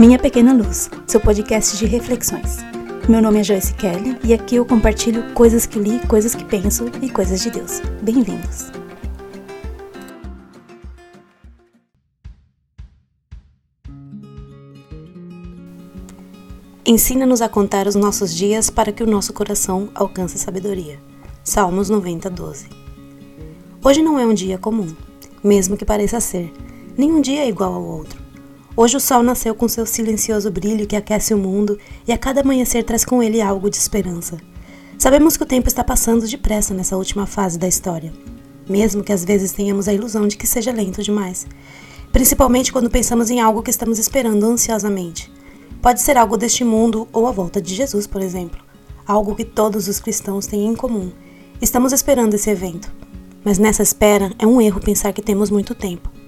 Minha Pequena Luz, seu podcast de reflexões. Meu nome é Joyce Kelly e aqui eu compartilho coisas que li, coisas que penso e coisas de Deus. Bem-vindos! Ensina-nos a contar os nossos dias para que o nosso coração alcance sabedoria. Salmos 90, 12. Hoje não é um dia comum, mesmo que pareça ser. Nenhum dia é igual ao outro. Hoje o sol nasceu com seu silencioso brilho que aquece o mundo e a cada amanhecer traz com ele algo de esperança. Sabemos que o tempo está passando depressa nessa última fase da história, mesmo que às vezes tenhamos a ilusão de que seja lento demais, principalmente quando pensamos em algo que estamos esperando ansiosamente. Pode ser algo deste mundo ou a volta de Jesus, por exemplo, algo que todos os cristãos têm em comum. Estamos esperando esse evento, mas nessa espera é um erro pensar que temos muito tempo.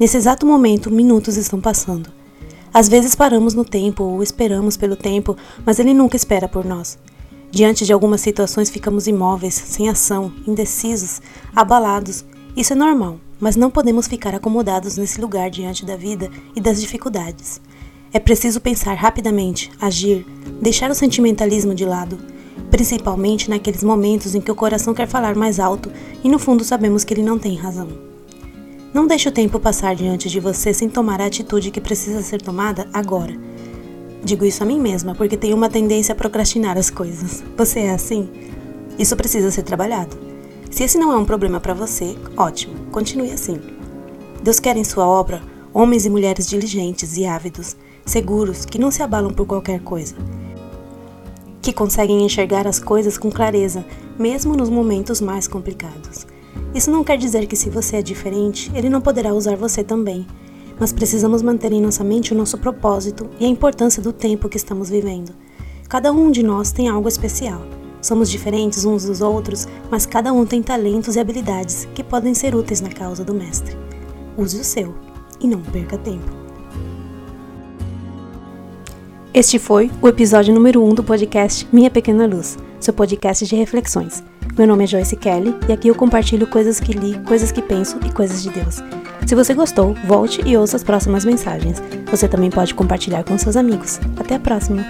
Nesse exato momento, minutos estão passando. Às vezes paramos no tempo ou esperamos pelo tempo, mas ele nunca espera por nós. Diante de algumas situações ficamos imóveis, sem ação, indecisos, abalados. Isso é normal, mas não podemos ficar acomodados nesse lugar diante da vida e das dificuldades. É preciso pensar rapidamente, agir, deixar o sentimentalismo de lado, principalmente naqueles momentos em que o coração quer falar mais alto e no fundo sabemos que ele não tem razão. Não deixe o tempo passar diante de você sem tomar a atitude que precisa ser tomada agora. Digo isso a mim mesma porque tenho uma tendência a procrastinar as coisas. Você é assim? Isso precisa ser trabalhado. Se esse não é um problema para você, ótimo, continue assim. Deus quer em sua obra homens e mulheres diligentes e ávidos, seguros, que não se abalam por qualquer coisa, que conseguem enxergar as coisas com clareza, mesmo nos momentos mais complicados. Isso não quer dizer que se você é diferente, ele não poderá usar você também, mas precisamos manter em nossa mente o nosso propósito e a importância do tempo que estamos vivendo. Cada um de nós tem algo especial. Somos diferentes uns dos outros, mas cada um tem talentos e habilidades que podem ser úteis na causa do Mestre. Use o seu e não perca tempo. Este foi o episódio número 1 um do podcast Minha Pequena Luz, seu podcast de reflexões. Meu nome é Joyce Kelly e aqui eu compartilho coisas que li, coisas que penso e coisas de Deus. Se você gostou, volte e ouça as próximas mensagens. Você também pode compartilhar com seus amigos. Até a próxima!